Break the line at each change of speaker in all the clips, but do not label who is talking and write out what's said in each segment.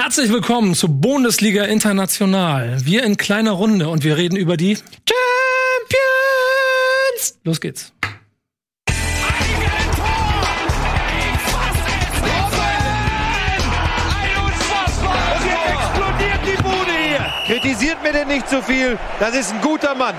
Herzlich willkommen zu Bundesliga International. Wir in kleiner Runde und wir reden über die Champions. Los geht's.
Kritisiert mir denn nicht zu viel. Das ist ein guter Mann.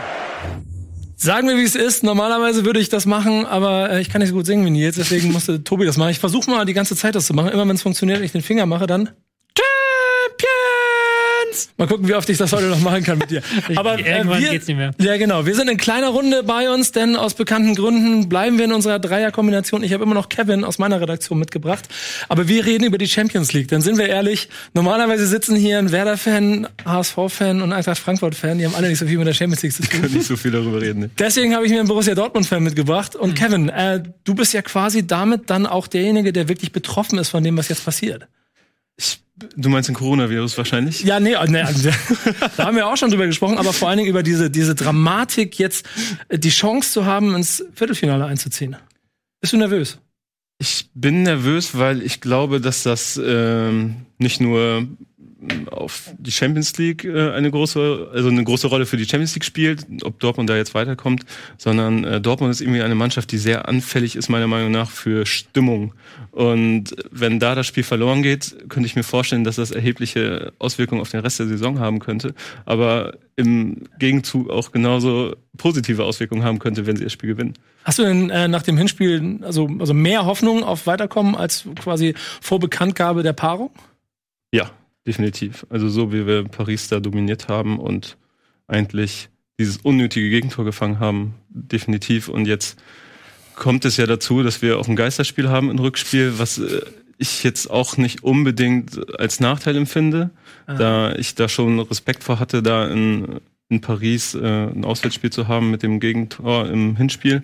Sagen wir, wie es ist. Normalerweise würde ich das machen, aber äh, ich kann nicht so gut singen wie Nils, deswegen musste Tobi das machen. Ich versuche mal die ganze Zeit das zu machen. Immer wenn es funktioniert, ich den Finger mache, dann Champions! Mal gucken, wie oft ich das heute noch machen kann mit dir. Aber äh,
Irgendwann
wir,
geht's nicht mehr.
Ja, genau. Wir sind in kleiner Runde bei uns, denn aus bekannten Gründen bleiben wir in unserer Dreierkombination. Ich habe immer noch Kevin aus meiner Redaktion mitgebracht. Aber wir reden über die Champions League. Denn sind wir ehrlich, normalerweise sitzen hier ein Werder-Fan, HSV-Fan und Eintracht Frankfurt-Fan. Die haben alle nicht so viel mit der Champions League zu tun.
Nicht so viel darüber reden. Ne?
Deswegen habe ich mir einen Borussia Dortmund-Fan mitgebracht. Und Kevin, äh, du bist ja quasi damit dann auch derjenige, der wirklich betroffen ist von dem, was jetzt passiert.
Du meinst den Coronavirus wahrscheinlich?
Ja, nee, nee also, da haben wir auch schon drüber gesprochen, aber vor allen Dingen über diese, diese Dramatik, jetzt äh, die Chance zu haben, ins Viertelfinale einzuziehen. Bist du nervös?
Ich bin nervös, weil ich glaube, dass das ähm, nicht nur auf die Champions League äh, eine große, also eine große Rolle für die Champions League spielt, ob Dortmund da jetzt weiterkommt, sondern äh, Dortmund ist irgendwie eine Mannschaft, die sehr anfällig ist, meiner Meinung nach, für Stimmung. Und wenn da das Spiel verloren geht, könnte ich mir vorstellen, dass das erhebliche Auswirkungen auf den Rest der Saison haben könnte, aber im Gegenzug auch genauso positive Auswirkungen haben könnte, wenn sie das Spiel gewinnen.
Hast du denn äh, nach dem Hinspiel also, also mehr Hoffnung auf Weiterkommen als quasi vor Bekanntgabe der Paarung?
Ja, definitiv. Also so wie wir Paris da dominiert haben und eigentlich dieses unnötige Gegentor gefangen haben, definitiv. Und jetzt kommt es ja dazu, dass wir auch ein Geisterspiel haben im Rückspiel, was äh, ich jetzt auch nicht unbedingt als Nachteil empfinde,
Ah.
da ich da schon Respekt vor hatte, da in, in Paris äh, ein Auswärtsspiel zu haben mit dem Gegentor im Hinspiel.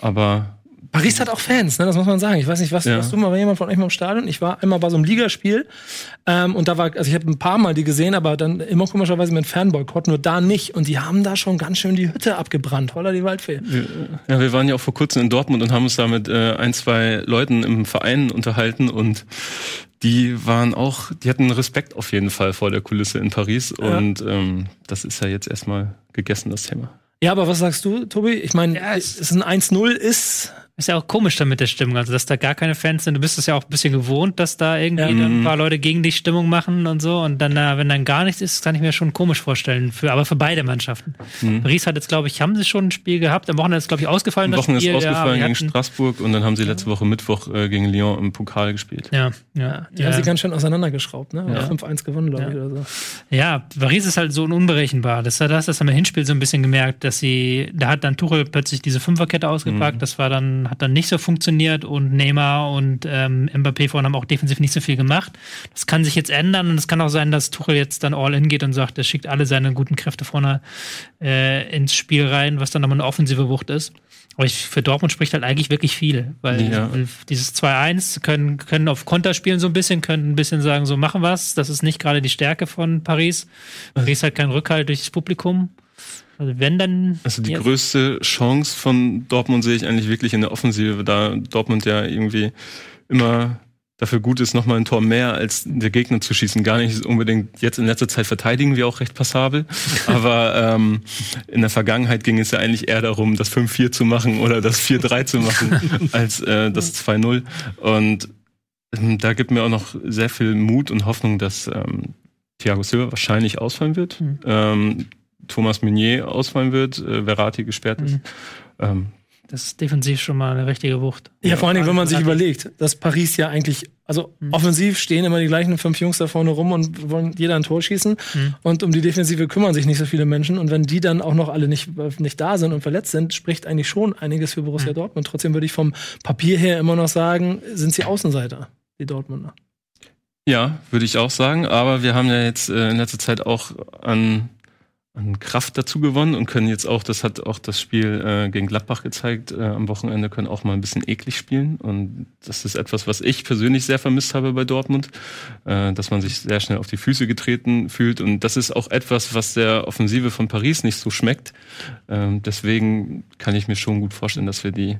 Aber
Paris hat auch Fans, ne? das muss man sagen. Ich weiß nicht, was,
Ja.
was du mal, war jemand von euch mal im Stadion? Ich war einmal bei so einem Ligaspiel ähm, und da war, also ich habe ein paar Mal die gesehen, aber dann immer komischerweise mit Fanboykott, nur da nicht. Und die haben da schon ganz schön die Hütte abgebrannt. Holla die Waldfee.
Ja, wir waren ja auch vor kurzem in Dortmund und haben uns da mit äh, ein, zwei Leuten im Verein unterhalten und die waren auch, die hatten Respekt auf jeden Fall vor der Kulisse in Paris
Ja.
und ähm, das ist ja jetzt erstmal gegessen, das Thema.
Ja, aber was sagst du, Tobi? Ich meine,
Ja,
es
es-
ist ein 1-0 ist.
Ist ja auch komisch dann mit der Stimmung, also dass da gar keine Fans sind. Du bist es ja auch ein bisschen gewohnt, dass da irgendwie
Ja.
dann ein paar Leute gegen dich Stimmung machen und so. Und dann, äh, wenn dann gar nichts ist, kann ich mir schon komisch vorstellen. Für, aber für beide Mannschaften. Paris hat jetzt, glaube ich, haben sie schon ein Spiel gehabt. Am Wochenende ist, glaube ich, ausgefallen.
Am
das
Wochenende ist
Spiel.
ausgefallen
ja,
gegen
hatten-
Straßburg und dann haben sie letzte Woche Mittwoch äh, gegen Lyon im Pokal gespielt.
Ja, ja.
Die
ja.
haben sie ganz schön auseinandergeschraubt, ne?
Ja.
5-1 gewonnen, glaube ich,
Ja.
oder so.
Ja, Paris ist halt so unberechenbar. Das, das, das haben wir im Hinspiel so ein bisschen gemerkt, dass sie, da hat dann Tuchel plötzlich diese Fünferkette ausgepackt. Das war dann, hat dann nicht so funktioniert und Neymar und ähm, Mbappé vorhin haben auch defensiv nicht so viel gemacht. Das kann sich jetzt ändern und es kann auch sein, dass Tuchel jetzt dann all in geht und sagt, er schickt alle seine guten Kräfte vorne äh, ins Spiel rein, was dann nochmal eine offensive Wucht ist. Aber ich, für Dortmund spricht halt eigentlich wirklich viel, weil
Ja.
dieses 2-1 können, können auf Konter spielen so ein bisschen, können ein bisschen sagen, so machen was. Das ist nicht gerade die Stärke von Paris. Paris hat keinen Rückhalt durch das Publikum. Also wenn dann.
Also die größte Chance von Dortmund sehe ich eigentlich wirklich in der Offensive, da Dortmund ja irgendwie immer dafür gut ist, nochmal ein Tor mehr als der Gegner zu schießen. Gar nicht unbedingt jetzt in letzter Zeit verteidigen wir auch recht passabel. Aber ähm, in der Vergangenheit ging es ja eigentlich eher darum, das 5-4 zu machen oder das 4-3 zu machen, als äh, das 2-0. Und ähm, da gibt mir auch noch sehr viel Mut und Hoffnung, dass ähm, Thiago Silva wahrscheinlich ausfallen wird.
Mhm.
Ähm, Thomas Meunier ausfallen wird, äh, Verratti gesperrt ist.
Mhm.
Ähm,
Das ist defensiv schon mal eine richtige Wucht.
Ja, vor allen Dingen, wenn man sich überlegt, dass Paris ja eigentlich, also
Mhm.
offensiv stehen immer die gleichen fünf Jungs da vorne rum und wollen jeder ein Tor schießen.
Mhm.
Und um die Defensive kümmern sich nicht so viele Menschen. Und wenn die dann auch noch alle nicht, nicht da sind und verletzt sind, spricht eigentlich schon einiges für
Mhm.
Borussia Dortmund. Trotzdem würde ich vom Papier her immer noch sagen, sind sie Außenseiter, die Dortmunder.
ja, würde ich auch sagen. Aber wir haben ja jetzt äh, in letzter Zeit auch an, an Kraft dazu gewonnen und können jetzt auch, das hat auch das Spiel äh, gegen Gladbach gezeigt, äh, am Wochenende können auch mal ein bisschen eklig spielen. Und das ist etwas, was ich persönlich sehr vermisst habe bei Dortmund, äh, dass man sich sehr schnell auf die Füße getreten fühlt. Und das ist auch etwas, was der Offensive von Paris nicht so schmeckt. Ähm, deswegen kann ich mir schon gut vorstellen, dass wir die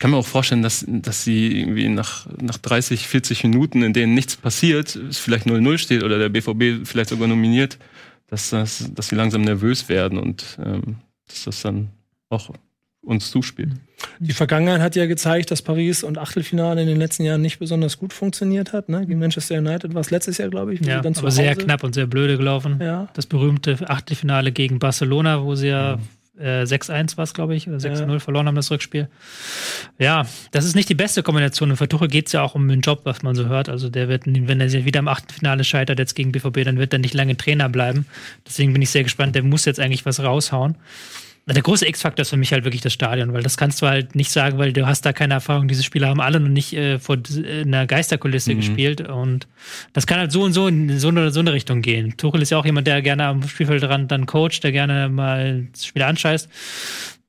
kann mir auch vorstellen, dass, dass sie irgendwie nach, nach 30, 40 Minuten, in denen nichts passiert, es vielleicht 0-0 steht oder der BVB vielleicht sogar nominiert, dass, das, dass sie langsam nervös werden und ähm, dass das dann auch uns zuspielt.
Die Vergangenheit hat ja gezeigt, dass Paris und Achtelfinale in den letzten Jahren nicht besonders gut funktioniert hat. Ne? Gegen Manchester United war es letztes Jahr, glaube ich.
Ja, aber sehr knapp und sehr blöde gelaufen.
Ja.
Das berühmte Achtelfinale gegen Barcelona, wo sie ja mhm. Äh, 6-1 war es, glaube ich, oder 6-0 ja. verloren haben das Rückspiel. Ja, das ist nicht die beste Kombination. Und für Tuchel geht es ja auch um den Job, was man so hört. Also der wird, wenn er wieder im Achtelfinale scheitert jetzt gegen BVB, dann wird er nicht lange Trainer bleiben. Deswegen bin ich sehr gespannt. Der muss jetzt eigentlich was raushauen. Der große X-Faktor ist für mich halt wirklich das Stadion, weil das kannst du halt nicht sagen, weil du hast da keine Erfahrung. Diese Spieler haben alle noch nicht äh, vor einer Geisterkulisse mhm. gespielt und das kann halt so und so in so eine, so eine Richtung gehen. Tuchel ist ja auch jemand, der gerne am Spielfeldrand dann coacht, der gerne mal das Spiel anscheißt.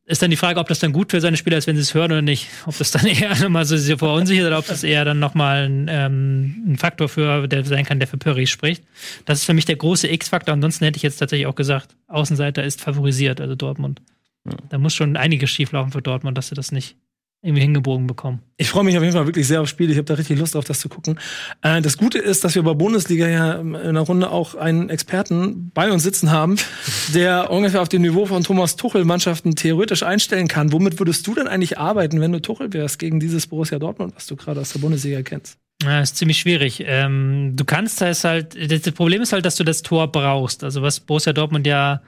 Ist dann die Frage, ob das dann gut für seine Spieler ist, wenn sie es hören oder nicht. Ob das dann eher nochmal so sehr verunsichert oder ob das eher dann nochmal ein, ähm, ein Faktor für, der sein kann, der für Paris spricht. Das ist für mich der große X-Faktor. Ansonsten hätte ich jetzt tatsächlich auch gesagt, Außenseiter ist favorisiert, also Dortmund. Ja. Da muss schon einiges schieflaufen für Dortmund, dass sie das nicht irgendwie hingebogen bekommen.
Ich freue mich auf jeden Fall wirklich sehr aufs Spiel. Ich habe da richtig Lust drauf, das zu gucken. Äh, das Gute ist, dass wir bei Bundesliga ja in der Runde auch einen Experten bei uns sitzen haben, der ungefähr auf dem Niveau von Thomas Tuchel Mannschaften theoretisch einstellen kann. Womit würdest du denn eigentlich arbeiten, wenn du Tuchel wärst gegen dieses Borussia Dortmund, was du gerade aus der Bundesliga kennst?
Ja, ist ziemlich schwierig. Ähm, du kannst das halt, das Problem ist halt, dass du das Tor brauchst. Also was Borussia Dortmund ja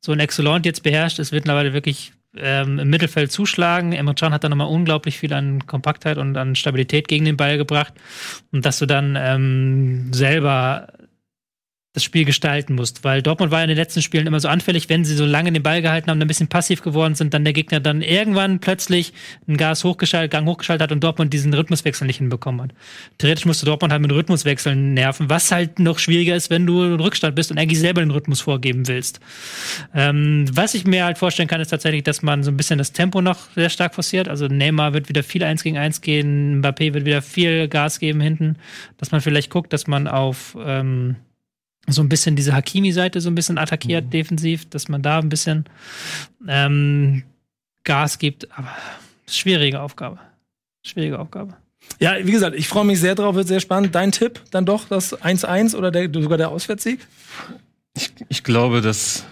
so ein Excellent jetzt beherrscht, es wird mittlerweile wirklich ähm, im Mittelfeld zuschlagen. Emre Can hat da nochmal unglaublich viel an Kompaktheit und an Stabilität gegen den Ball gebracht. Und dass du dann ähm, selber das Spiel gestalten musst. Weil Dortmund war in den letzten Spielen immer so anfällig, wenn sie so lange den Ball gehalten haben, ein bisschen passiv geworden sind, dann der Gegner dann irgendwann plötzlich einen Gas hochgeschaltet, Gang hochgeschaltet hat und Dortmund diesen Rhythmuswechsel nicht hinbekommen hat. Theoretisch musste Dortmund halt mit Rhythmuswechseln nerven, was halt noch schwieriger ist, wenn du in Rückstand bist und eigentlich selber den Rhythmus vorgeben willst. Ähm, was ich mir halt vorstellen kann, ist tatsächlich, dass man so ein bisschen das Tempo noch sehr stark forciert. Also Neymar wird wieder viel eins gegen eins gehen, Mbappé wird wieder viel Gas geben hinten, dass man vielleicht guckt, dass man auf ähm, so ein bisschen diese Hakimi-Seite so ein bisschen attackiert mhm. defensiv, dass man da ein bisschen ähm, Gas gibt. Aber schwierige Aufgabe. Schwierige Aufgabe.
Ja, wie gesagt, ich freue mich sehr drauf, wird sehr spannend. Dein Tipp dann doch das 1-1 oder der, sogar der Auswärtssieg?
Ich, ich glaube, dass,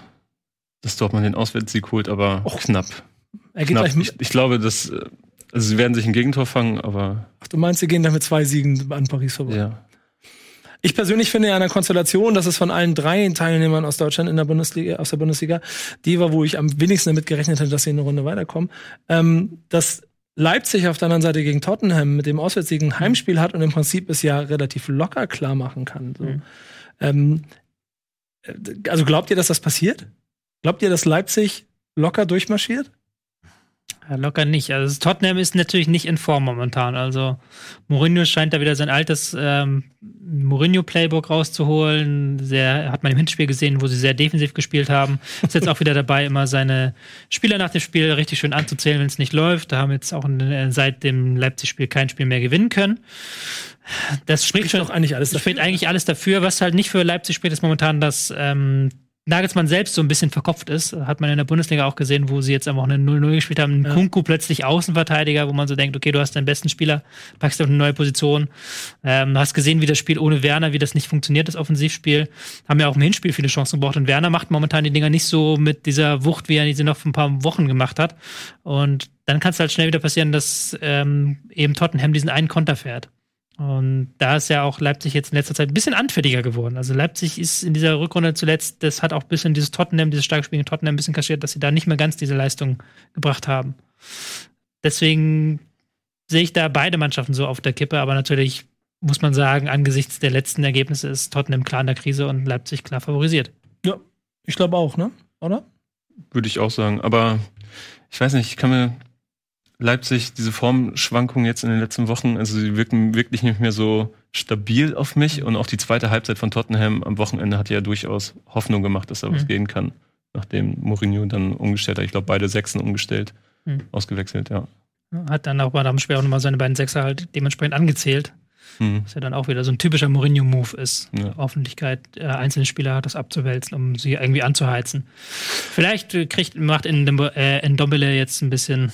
dass Dortmund den Auswärtssieg holt, aber Och. knapp. Er geht knapp. Ich, ich glaube, dass also sie werden sich ein Gegentor fangen, aber.
Ach, du meinst, sie gehen dann mit zwei Siegen an Paris vorbei?
Ja.
Ich persönlich finde ja eine Konstellation, dass es von allen drei Teilnehmern aus Deutschland in der Bundesliga, aus der Bundesliga, die war, wo ich am wenigsten damit gerechnet hätte, dass sie in eine Runde weiterkommen, ähm, dass Leipzig auf der anderen Seite gegen Tottenham mit dem Auswärtssieg ein Heimspiel hat und im Prinzip es ja relativ locker klar machen kann. So. Mhm. Ähm, äh, also glaubt ihr, dass das passiert? Glaubt ihr, dass Leipzig locker durchmarschiert?
Ja, locker nicht. Also Tottenham ist natürlich nicht in Form momentan. Also Mourinho scheint da wieder sein altes ähm, Mourinho-Playbook rauszuholen. Sehr, hat man im Hinspiel gesehen, wo sie sehr defensiv gespielt haben. Ist jetzt auch wieder dabei, immer seine Spieler nach dem Spiel richtig schön anzuzählen, wenn es nicht läuft. Da haben jetzt auch äh, seit dem Leipzig-Spiel kein Spiel mehr gewinnen können. Das spricht, spricht schon eigentlich alles dafür. spricht eigentlich alles dafür. Was halt nicht für Leipzig spricht, ist momentan, dass ähm, Nagelsmann selbst so ein bisschen verkopft ist, hat man in der Bundesliga auch gesehen, wo sie jetzt einfach eine 0-0 gespielt haben. Ja. Kunku plötzlich Außenverteidiger, wo man so denkt, okay, du hast deinen besten Spieler, packst auf eine neue Position. Ähm, hast gesehen, wie das Spiel ohne Werner, wie das nicht funktioniert, das Offensivspiel. Haben ja auch im Hinspiel viele Chancen gebraucht und Werner macht momentan die Dinger nicht so mit dieser Wucht, wie er sie noch vor ein paar Wochen gemacht hat. Und dann kann es halt schnell wieder passieren, dass ähm, eben Tottenham diesen einen Konter fährt. Und da ist ja auch Leipzig jetzt in letzter Zeit ein bisschen anfälliger geworden. Also Leipzig ist in dieser Rückrunde zuletzt, das hat auch ein bisschen dieses Tottenham, dieses starke Spiel in Tottenham ein bisschen kaschiert, dass sie da nicht mehr ganz diese Leistung gebracht haben. Deswegen sehe ich da beide Mannschaften so auf der Kippe, aber natürlich muss man sagen, angesichts der letzten Ergebnisse ist Tottenham klar in der Krise und Leipzig klar favorisiert.
Ja, ich glaube auch, ne? Oder?
Würde ich auch sagen. Aber ich weiß nicht, ich kann mir Leipzig, diese Formschwankungen jetzt in den letzten Wochen, also sie wirken wirklich nicht mehr so stabil auf mich. Und auch die zweite Halbzeit von Tottenham am Wochenende hat ja durchaus Hoffnung gemacht, dass da mhm. was gehen kann, nachdem Mourinho dann umgestellt hat. Ich glaube, beide Sechsen umgestellt, mhm. ausgewechselt, ja.
Hat dann auch bei dem Spiel auch nochmal seine beiden Sechser halt dementsprechend angezählt. Mhm. Was ja dann auch wieder so ein typischer Mourinho-Move ist. Ja. Öffentlichkeit, äh, einzelne Spieler das abzuwälzen, um sie irgendwie anzuheizen. Vielleicht kriegt, macht in, äh, in Dombele jetzt ein bisschen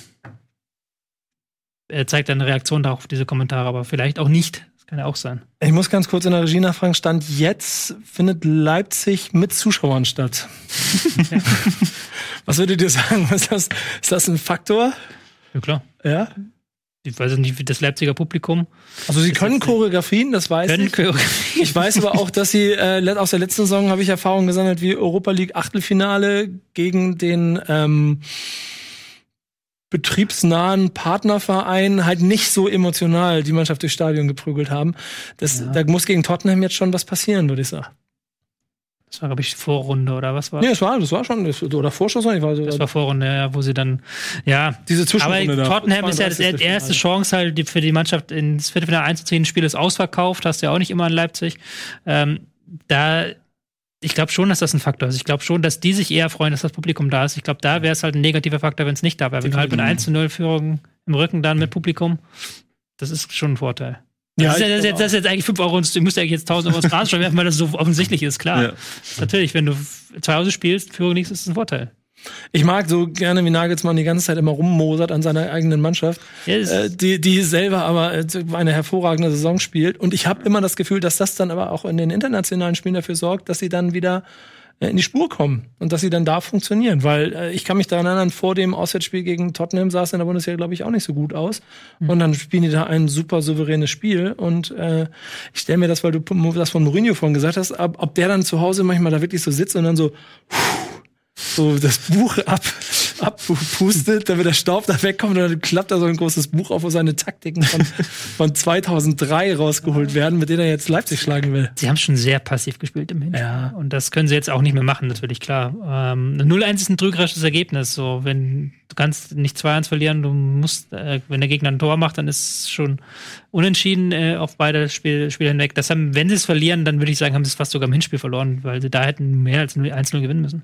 er zeigt eine Reaktion darauf, auf diese Kommentare, aber vielleicht auch nicht. Das kann ja auch sein.
Ich muss ganz kurz in der Regie nachfragen. Stand jetzt findet Leipzig mit Zuschauern statt. Was würdet ihr sagen? Ist das, ist das ein Faktor?
Ja, klar.
Ja.
Ich weiß nicht, wie das Leipziger Publikum.
Also sie können Choreografien, das weiß
Können
ich.
Choreografie.
Ich weiß aber auch, dass sie äh, aus der letzten Saison habe ich Erfahrungen gesammelt wie Europa League Achtelfinale gegen den ähm, betriebsnahen Partnerverein halt nicht so emotional die Mannschaft durchs Stadion geprügelt haben. Das,
Ja.
Da muss gegen Tottenham jetzt schon was passieren, würde ich sagen.
Das war, glaube ich, Vorrunde oder was war
Nee, das war, das war schon, das, oder Vorschuss, ich weiß
Das war Vorrunde, ja, wo sie dann, ja.
diese
Aber
Zwischenrunde da.
Tottenham ist ja das,
32.
die erste Chance halt die- für die Mannschaft ins Viertelfinale einzuziehen. Das Spiel ist ausverkauft, hast du ja auch nicht immer in Leipzig. Ähm, da, ich glaube schon, dass das ein Faktor ist. Ich glaube schon, dass die sich eher freuen, dass das Publikum da ist. Ich glaube, da wäre es halt ein negativer Faktor, wenn es nicht da wäre. Wenn du halt mit 1 zu 0 Führung im Rücken dann mit Publikum, das ist schon ein Vorteil.
Ja,
das, ist, das, ist, jetzt- das ist jetzt eigentlich 5 Euro, und du musst eigentlich jetzt 1000 Euro ins Rasenstall werfen, weil das so offensichtlich ist, klar.
Ja.
Natürlich, wenn du zu Hause spielst, Führung nichts, ist es ein Vorteil.
Ich mag so gerne, wie Nagelsmann die ganze Zeit immer rummosert an seiner eigenen Mannschaft,
das-
äh, die, die selber aber äh, eine hervorragende Saison spielt. Und ich habe immer das Gefühl, dass das dann aber auch in den internationalen Spielen dafür sorgt, dass sie dann wieder äh, in die Spur kommen und dass sie dann da funktionieren. Weil äh, ich kann mich daran erinnern, vor dem Auswärtsspiel gegen Tottenham sah es in der Bundesliga, glaube ich, auch nicht so gut aus. Und dann spielen die da ein super souveränes Spiel. Und äh, ich stelle mir das, weil du das von Mourinho vorhin gesagt hast, ob, ob der dann zu Hause manchmal da wirklich so sitzt und dann so so das Buch ab, abpustet, damit der Staub da wegkommt und dann klappt da so ein großes Buch auf, wo seine Taktiken von, von 2003 rausgeholt werden, mit denen er jetzt Leipzig schlagen will.
Sie haben schon sehr passiv gespielt im Hinspiel.
Ja.
Und das können sie jetzt auch nicht mehr machen, natürlich, klar. Ähm, 0-1 ist ein trügerisches Ergebnis. So, wenn du kannst nicht 2-1 verlieren, du musst, äh, wenn der Gegner ein Tor macht, dann ist es schon unentschieden äh, auf beide Spiel, Spiele hinweg. Das haben, wenn sie es verlieren, dann würde ich sagen, haben sie es fast sogar im Hinspiel verloren, weil sie da hätten mehr als 1-0 gewinnen müssen.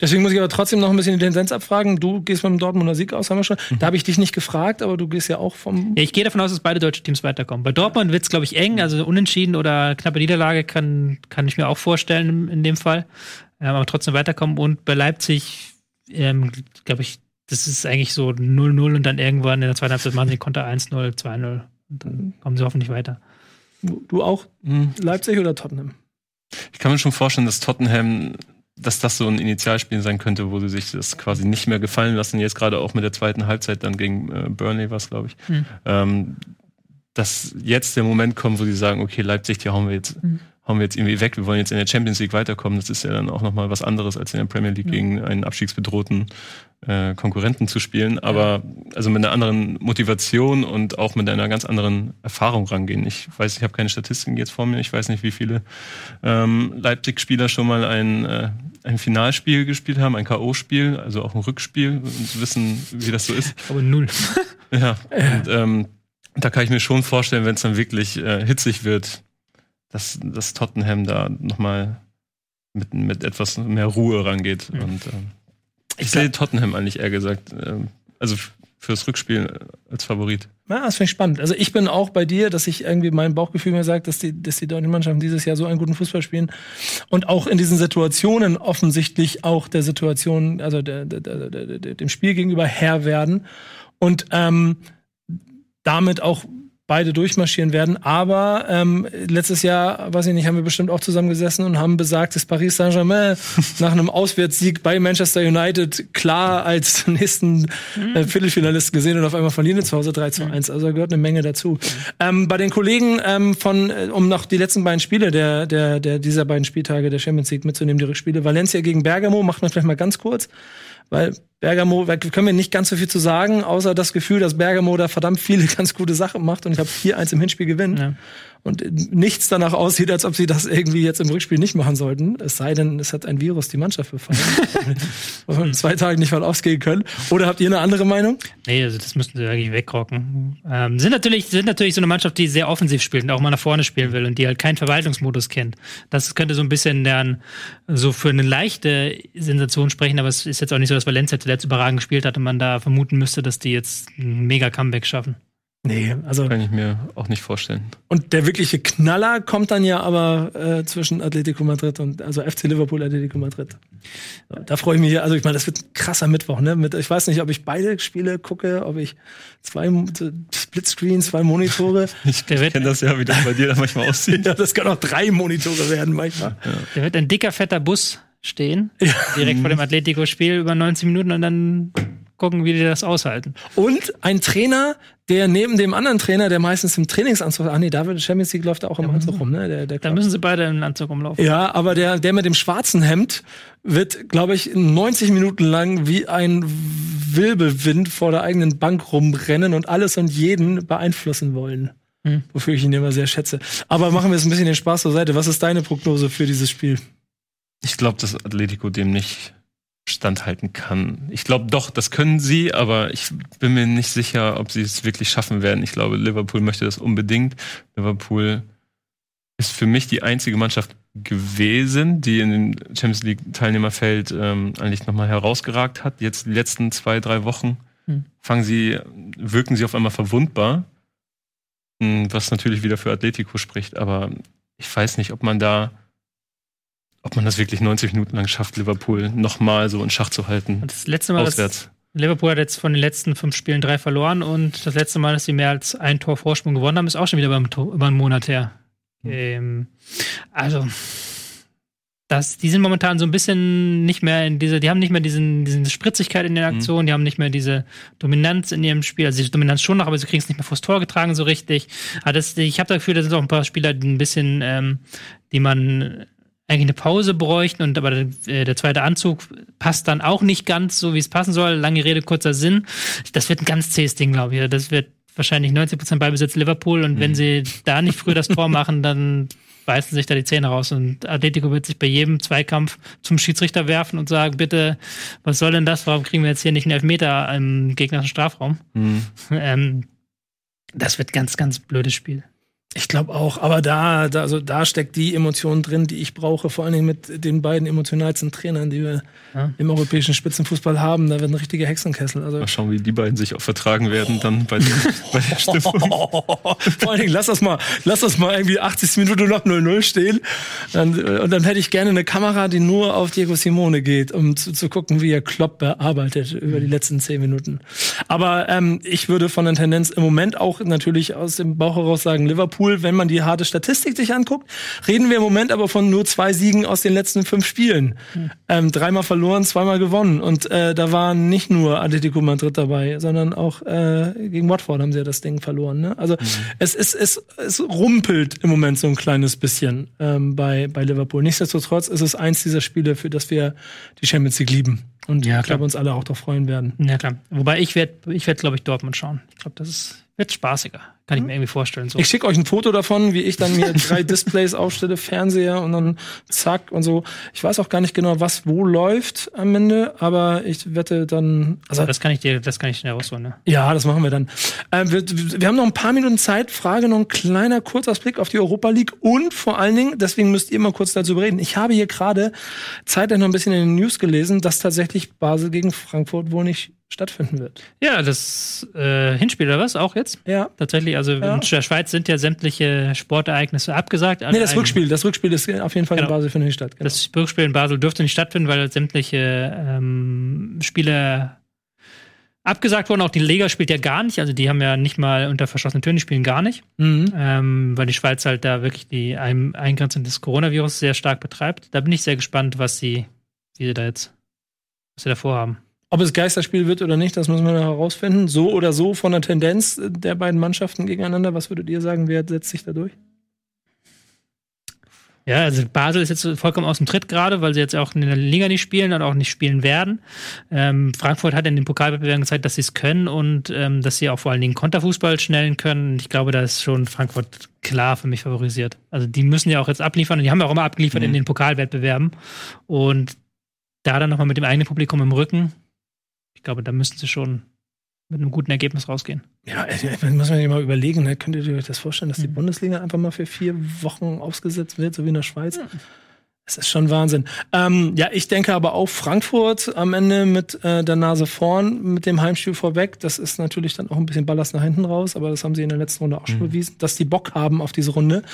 Deswegen muss ich aber trotzdem noch ein bisschen die Tendenz abfragen. Du gehst beim Dortmunder Sieg aus, haben wir schon. Da habe ich dich nicht gefragt, aber du gehst ja auch vom.
Ja, ich gehe davon aus, dass beide deutsche Teams weiterkommen. Bei Dortmund wird es, glaube ich, eng. Also unentschieden oder knappe Niederlage kann, kann ich mir auch vorstellen in, dem Fall. Ähm, aber trotzdem weiterkommen. Und bei Leipzig, ähm, glaube ich, das ist eigentlich so 0-0 und dann irgendwann in der zweiten Halbzeit machen sie Konter 1-0, 2-0. Und dann kommen sie hoffentlich weiter.
Du, auch?
Hm.
Leipzig oder Tottenham?
Ich kann mir schon vorstellen, dass Tottenham, dass das so ein Initialspiel sein könnte, wo sie sich das quasi nicht mehr gefallen lassen. Jetzt gerade auch mit der zweiten Halbzeit dann gegen äh, Burnley war es, glaube ich.
Mhm.
Ähm, dass jetzt der Moment kommt, wo sie sagen, okay, Leipzig, die hauen wir jetzt,
Mhm.
hauen wir jetzt irgendwie weg. Wir wollen jetzt in der Champions League weiterkommen. Das ist ja dann auch nochmal was anderes, als in der Premier League
Ja.
gegen einen abstiegsbedrohten äh, Konkurrenten zu spielen. Aber also mit einer anderen Motivation und auch mit einer ganz anderen Erfahrung rangehen. Ich weiß, ich habe keine Statistiken jetzt vor mir. Ich weiß nicht, wie viele ähm, Leipzig-Spieler schon mal ein, äh, ein Finalspiel gespielt haben, ein K.O.-Spiel, also auch ein Rückspiel und wissen, wie das so ist.
Aber null.
Ja, und ähm, da kann ich mir schon vorstellen, wenn es dann wirklich äh, hitzig wird, dass, dass Tottenham da nochmal mit, mit etwas mehr Ruhe rangeht.
Mhm.
Und ähm, ich sehe Tottenham eigentlich eher gesagt, ähm, also fürs Rückspiel äh, als Favorit.
Ja, das finde ich spannend. Also ich bin auch bei dir, dass ich irgendwie mein Bauchgefühl mir sagt, dass die, dass die deutschen Mannschaften dieses Jahr so einen guten Fußball spielen und auch in diesen Situationen offensichtlich auch der Situation, also der, der, der, dem Spiel gegenüber Herr werden und ähm, damit auch beide durchmarschieren werden. Aber ähm, letztes Jahr, weiß ich nicht, haben wir bestimmt auch zusammengesessen und haben besagt, dass Paris Saint-Germain nach einem Auswärtssieg bei Manchester United klar als nächsten äh, Viertelfinalisten gesehen und auf einmal verlieren die zu Hause 3 zu 1. Also da gehört eine Menge dazu. Ähm, bei den Kollegen ähm, von, äh, um noch die letzten beiden Spiele der, der, der dieser beiden Spieltage der Champions League mitzunehmen, die Rückspiele, Valencia gegen Bergamo, macht man vielleicht mal ganz kurz. Weil Bergamo, da können wir nicht ganz so viel zu sagen, außer das Gefühl, dass Bergamo da verdammt viele ganz gute Sachen macht und ich habe 4-1 im Hinspiel gewinnt.
Ja.
Und nichts danach aussieht, als ob sie das irgendwie jetzt im Rückspiel nicht machen sollten. Es sei denn, es hat ein Virus die Mannschaft befallen. wo wir in zwei Tagen nicht mal ausgehen können. Oder habt ihr eine andere Meinung?
Nee, also das müssten sie eigentlich wegrocken. Ähm, sind natürlich, sind natürlich so eine Mannschaft, die sehr offensiv spielt und auch mal nach vorne spielen will und die halt keinen Verwaltungsmodus kennt. Das könnte so ein bisschen dann so für eine leichte Sensation sprechen, aber es ist jetzt auch nicht so, dass Valencia zuletzt überragend gespielt hat und man da vermuten müsste, dass die jetzt ein mega Comeback schaffen.
Nee, also.
Kann ich mir auch nicht vorstellen.
Und der wirkliche Knaller kommt dann ja aber äh, zwischen Atletico Madrid und, also FC Liverpool, Atletico Madrid. Da freue ich mich hier, also ich meine, das wird ein krasser Mittwoch, ne? Mit, ich weiß nicht, ob ich beide Spiele gucke, ob ich zwei Splitscreen, zwei Monitore.
ich kenne das ja, wie das bei dir dann manchmal aussieht.
ja, das kann auch drei Monitore werden manchmal. Ja.
Da wird ein dicker, fetter Bus stehen, ja. direkt vor dem Atletico-Spiel über 90 Minuten und dann gucken, wie die das aushalten.
Und ein Trainer, der neben dem anderen Trainer, der meistens im Trainingsanzug, ach nee, da wird Champions League läuft auch im Anzug rum, ne? Der, der
da müssen sie beide im Anzug rumlaufen.
Ja, aber der, der mit dem schwarzen Hemd wird, glaube ich, 90 Minuten lang wie ein Wirbelwind vor der eigenen Bank rumrennen und alles und jeden beeinflussen wollen. Hm. Wofür ich ihn immer sehr schätze. Aber machen wir jetzt ein bisschen den Spaß zur Seite. Was ist deine Prognose für dieses Spiel?
Ich glaube, dass Atletico dem nicht standhalten kann. Ich glaube doch, das können sie, aber ich bin mir nicht sicher, ob sie es wirklich schaffen werden. Ich glaube, Liverpool möchte das unbedingt. Liverpool ist für mich die einzige Mannschaft gewesen, die in dem Champions League Teilnehmerfeld ähm, eigentlich nochmal herausgeragt hat. Jetzt die letzten zwei, drei Wochen hm. fangen sie, wirken sie auf einmal verwundbar, hm, was natürlich wieder für Atletico spricht. Aber ich weiß nicht, ob man da ob man das wirklich 90 Minuten lang schafft, Liverpool nochmal so in Schach zu halten.
Das letzte Mal, auswärts. Liverpool hat jetzt von den letzten fünf Spielen drei verloren und das letzte Mal, dass sie mehr als ein Tor Vorsprung gewonnen haben, ist auch schon wieder über, über einen Monat her. Mhm. Ähm, also, das, die sind momentan so ein bisschen nicht mehr in diese, die haben nicht mehr diesen, diese Spritzigkeit in den mhm. Aktionen, mhm. die haben nicht mehr diese Dominanz in ihrem Spiel. Also die Dominanz schon noch, aber sie kriegen es nicht mehr vors Tor getragen so richtig. Aber das, ich habe das Gefühl, da sind auch ein paar Spieler, die ein bisschen, ähm, die man eigentlich eine Pause bräuchten und aber der, äh, der, zweite Anzug passt dann auch nicht ganz so, wie es passen soll. Lange Rede, kurzer Sinn. Das wird ein ganz zähes Ding, glaube ich. Das wird wahrscheinlich 90 Prozent Beibesitz Liverpool und mhm. wenn sie da nicht früh das Tor machen, dann beißen sich da die Zähne raus und Atletico wird sich bei jedem Zweikampf zum Schiedsrichter werfen und sagen, bitte, was soll denn das? Warum kriegen wir jetzt hier nicht einen Elfmeter im gegnerischen Strafraum? Mhm. Ähm, das wird ganz, ganz blödes Spiel.
Ich glaube auch, aber da, da, also da steckt die Emotion drin, die ich brauche, vor allen Dingen mit den beiden emotionalsten Trainern, die wir ja. im europäischen Spitzenfußball haben. Da wird ein richtiger Hexenkessel.
Also Mal schauen, wie die beiden sich auch vertragen werden oh. dann bei, den, bei der Stimmung.
vor allen Dingen, lass das mal, lass das mal irgendwie 80 Minuten noch 0-0 stehen. Dann, und dann hätte ich gerne eine Kamera, die nur auf Diego Simone geht, um zu, zu gucken, wie er Klopp bearbeitet über die letzten 10 Minuten. Aber ähm, ich würde von der Tendenz im Moment auch natürlich aus dem Bauch heraus sagen, Liverpool Liverpool, wenn man die harte Statistik sich anguckt, reden wir im Moment aber von nur zwei Siegen aus den letzten fünf Spielen. Mhm. Ähm, dreimal verloren, zweimal gewonnen. Und äh, da waren nicht nur Atletico Madrid dabei, sondern auch äh, gegen Watford haben sie ja das Ding verloren. Ne? Also mhm. es, es, es, es rumpelt im Moment so ein kleines bisschen ähm, bei, bei Liverpool. Nichtsdestotrotz ist es eins dieser Spiele, für das wir die Champions League lieben. Und ja, ich glaube, uns alle auch darauf freuen werden.
Ja, klar. Wobei ich werde, ich werd, glaube ich, Dortmund schauen. Ich glaube, das ist, wird spaßiger. Kann ich mir irgendwie vorstellen. So.
Ich schicke euch ein Foto davon, wie ich dann mir drei Displays aufstelle, Fernseher und dann zack und so. Ich weiß auch gar nicht genau, was wo läuft am Ende, aber ich wette dann.
Also das kann ich dir, das kann ich schnell rausholen. Ne?
Ja, das machen wir dann. Äh, wir, wir, haben noch ein paar Minuten Zeit. Frage noch ein kleiner Kurzausblick auf die Europa League und vor allen Dingen, deswegen müsst ihr mal kurz dazu reden. Ich habe hier gerade zeitlich noch ein bisschen in den News gelesen, dass tatsächlich Basel gegen Frankfurt wohl nicht stattfinden wird.
Ja, das äh, Hinspiel oder was? Auch jetzt?
Ja.
Tatsächlich, also ja. in der Schweiz sind ja sämtliche Sportereignisse abgesagt.
Nee, das Rückspiel. Das Rückspiel ist auf jeden Fall genau. in Basel findet nicht statt.
Genau. Das Rückspiel in Basel dürfte nicht stattfinden, weil sämtliche ähm, Spiele abgesagt wurden. Auch die Liga spielt ja gar nicht. Also die haben ja nicht mal unter verschlossenen Türen, die spielen gar nicht. Mhm. Ähm, weil die Schweiz halt da wirklich die Eingrenzung des Coronavirus sehr stark betreibt. Da bin ich sehr gespannt, was sie, wie sie da jetzt, was sie da vorhaben.
Ob es Geisterspiel wird oder nicht, das müssen wir noch herausfinden. So oder so von der Tendenz der beiden Mannschaften gegeneinander. Was würdet ihr sagen, wer setzt sich da durch?
Ja, also Basel ist jetzt vollkommen aus dem Tritt gerade, weil sie jetzt auch in der Liga nicht spielen und auch nicht spielen werden. Ähm, Frankfurt hat in den Pokalwettbewerben gezeigt, dass sie es können und ähm, dass sie auch vor allen Dingen Konterfußball schnellen können. Ich glaube, da ist schon Frankfurt klar für mich favorisiert. Also die müssen ja auch jetzt abliefern und die haben ja auch immer abgeliefert mhm. in den Pokalwettbewerben. Und da dann nochmal mit dem eigenen Publikum im Rücken, ich glaube, da müssten sie schon mit einem guten Ergebnis rausgehen.
Ja, ich, muss man sich mal überlegen, ne? könnt ihr euch das vorstellen, dass die mhm. Bundesliga einfach mal für vier Wochen ausgesetzt wird, so wie in der Schweiz? Ja. Das ist schon Wahnsinn. Ähm, ja, ich denke aber auch Frankfurt am Ende mit äh, der Nase vorn, mit dem Heimspiel vorweg. Das ist natürlich dann auch ein bisschen Ballast nach hinten raus, aber das haben sie in der letzten Runde auch schon mhm. bewiesen, dass die Bock haben auf diese Runde.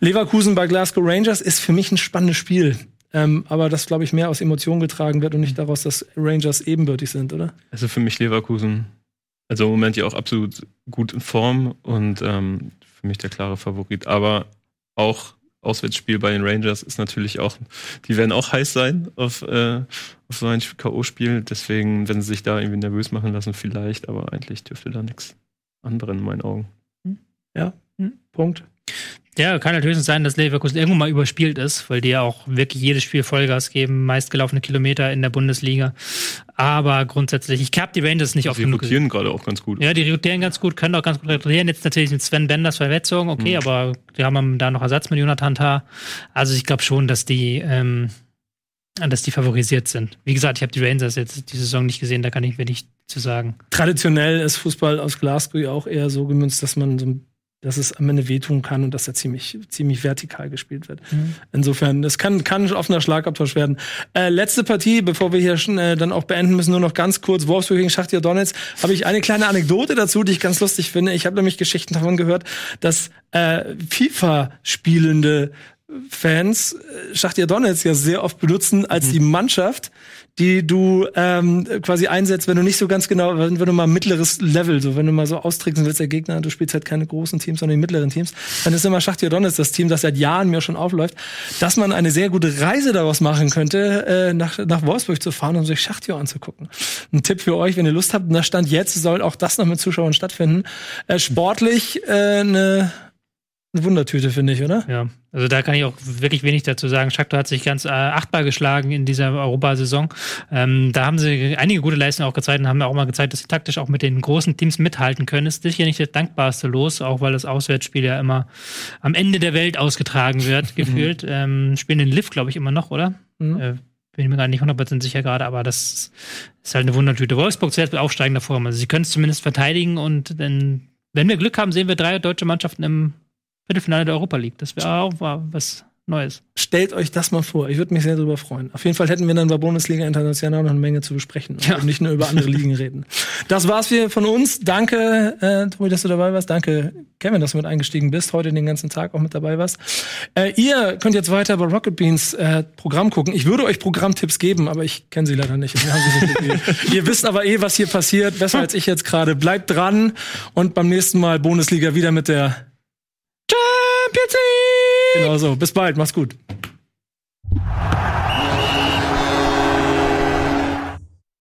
Leverkusen bei Glasgow Rangers ist für mich ein spannendes Spiel. Ähm, aber das, glaube ich, mehr aus Emotionen getragen wird und nicht daraus, dass Rangers ebenbürtig sind, oder?
Also für mich Leverkusen. Also im Moment ja auch absolut gut in Form und ähm, für mich der klare Favorit. Aber auch Auswärtsspiel bei den Rangers ist natürlich auch, die werden auch heiß sein auf, äh, auf so ein K.O.-Spiel. Deswegen, wenn sie sich da irgendwie nervös machen lassen, vielleicht, aber eigentlich dürfte da nichts anbrennen in meinen Augen.
Ja, hm. Punkt.
Ja, kann halt höchstens sein, dass Leverkusen irgendwann mal überspielt ist, weil die ja auch wirklich jedes Spiel Vollgas geben, meistgelaufene Kilometer in der Bundesliga. Aber grundsätzlich, ich habe die Rangers nicht oft
Die rotieren gerade auch ganz gut.
Ja, die rotieren ganz gut, können auch ganz gut rotieren. Jetzt natürlich mit Sven Benders Verletzung, okay, mhm. aber die haben da noch Ersatz mit Jonathan Tah. Also ich glaube schon, dass die, ähm, dass die favorisiert sind. Wie gesagt, ich habe die Rangers jetzt die Saison nicht gesehen, da kann ich wenig zu sagen.
Traditionell ist Fußball aus Glasgow ja auch eher so gemünzt, dass man so ein dass es am Ende wehtun kann und dass er ziemlich, ziemlich vertikal gespielt wird. Mhm. Insofern, das kann, kann ein offener Schlagabtausch werden. Äh, letzte Partie, bevor wir hier schon, äh, dann auch beenden müssen, nur noch ganz kurz. Wolfsburg gegen Schachtier Donetsk. Habe ich eine kleine Anekdote dazu, die ich ganz lustig finde. Ich habe nämlich Geschichten davon gehört, dass äh, FIFA-spielende Fans äh, Schachtier Donetsk ja sehr oft benutzen als mhm. die Mannschaft, die du ähm, quasi einsetzt, wenn du nicht so ganz genau, wenn, wenn du mal mittleres Level, so wenn du mal so austricksen willst, der Gegner, du spielst halt keine großen Teams, sondern die mittleren Teams, dann ist immer Schachtier Donetsk das Team, das seit Jahren mir schon aufläuft, dass man eine sehr gute Reise daraus machen könnte, äh, nach, nach Wolfsburg zu fahren und sich Schachtier anzugucken. Ein Tipp für euch, wenn ihr Lust habt, und da stand jetzt, soll auch das noch mit Zuschauern stattfinden. Äh, sportlich äh, eine eine Wundertüte, finde ich, oder?
Ja, also da kann ich auch wirklich wenig dazu sagen. Shakhtar hat sich ganz äh, achtbar geschlagen in dieser Europasaison. Ähm, da haben sie einige gute Leistungen auch gezeigt und haben auch mal gezeigt, dass sie taktisch auch mit den großen Teams mithalten können. Ist sicher nicht das dankbarste Los, auch weil das Auswärtsspiel ja immer am Ende der Welt ausgetragen wird, gefühlt. Ähm, spielen den Liv, glaube ich, immer noch, oder? Mhm. Äh, bin ich mir gar nicht 100% sicher gerade, aber das ist halt eine Wundertüte. Wolfsburg zuerst mit aufsteigender Form. Also sie können es zumindest verteidigen und dann, wenn wir Glück haben, sehen wir drei deutsche Mannschaften im Viertelfinale der Europa League. Das wäre auch was Neues.
Stellt euch das mal vor. Ich würde mich sehr darüber freuen. Auf jeden Fall hätten wir dann bei Bundesliga International noch eine Menge zu besprechen ja. und nicht nur über andere Ligen reden. Das war's für von uns. Danke, äh, Tobi, dass du dabei warst. Danke, Kevin, dass du mit eingestiegen bist, heute den ganzen Tag auch mit dabei warst. Äh, ihr könnt jetzt weiter bei Rocket Beans äh, Programm gucken. Ich würde euch Programmtipps geben, aber ich kenne sie leider nicht. nicht ihr wisst aber eh, was hier passiert, besser als ich jetzt gerade. Bleibt dran und beim nächsten Mal Bundesliga wieder mit der Champions League! Genau so. Bis bald. Mach's gut.